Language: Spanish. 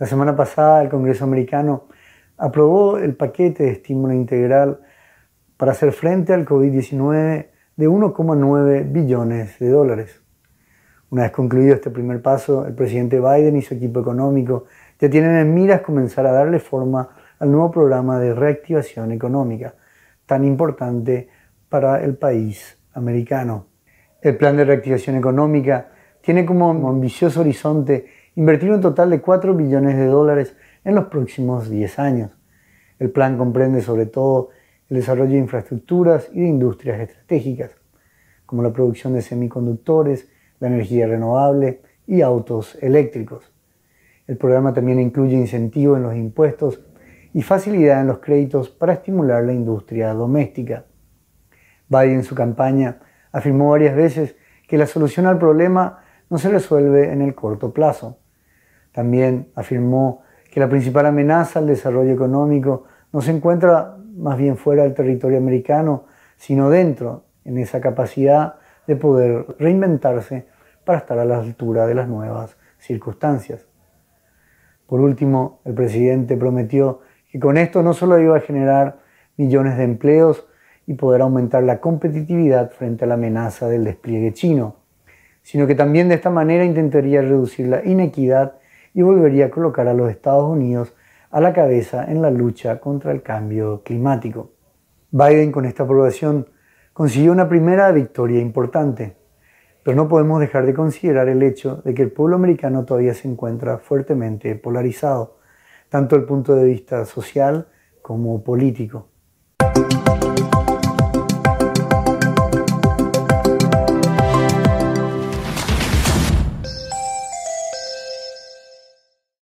La semana pasada el Congreso americano aprobó el paquete de estímulo integral para hacer frente al COVID-19 de 1,9 billones de dólares. Una vez concluido este primer paso, el presidente Biden y su equipo económico ya tienen en miras comenzar a darle forma al nuevo programa de reactivación económica, tan importante para el país americano. El plan de reactivación económica tiene como ambicioso horizonte invertir un total de 4 billones de dólares en los próximos 10 años. El plan comprende sobre todo el desarrollo de infraestructuras y de industrias estratégicas, como la producción de semiconductores, la energía renovable y autos eléctricos. El programa también incluye incentivos en los impuestos y facilidad en los créditos para estimular la industria doméstica. Biden en su campaña afirmó varias veces que la solución al problema no se resuelve en el corto plazo. También afirmó que la principal amenaza al desarrollo económico no se encuentra más bien fuera del territorio americano, sino dentro, en esa capacidad de poder reinventarse para estar a la altura de las nuevas circunstancias. Por último, el presidente prometió que con esto no solo iba a generar millones de empleos y poder aumentar la competitividad frente a la amenaza del despliegue chino, sino que también de esta manera intentaría reducir la inequidad y volvería a colocar a los Estados Unidos a la cabeza en la lucha contra el cambio climático. Biden con esta aprobación consiguió una primera victoria importante, pero no podemos dejar de considerar el hecho de que el pueblo americano todavía se encuentra fuertemente polarizado, tanto desde el punto de vista social como político.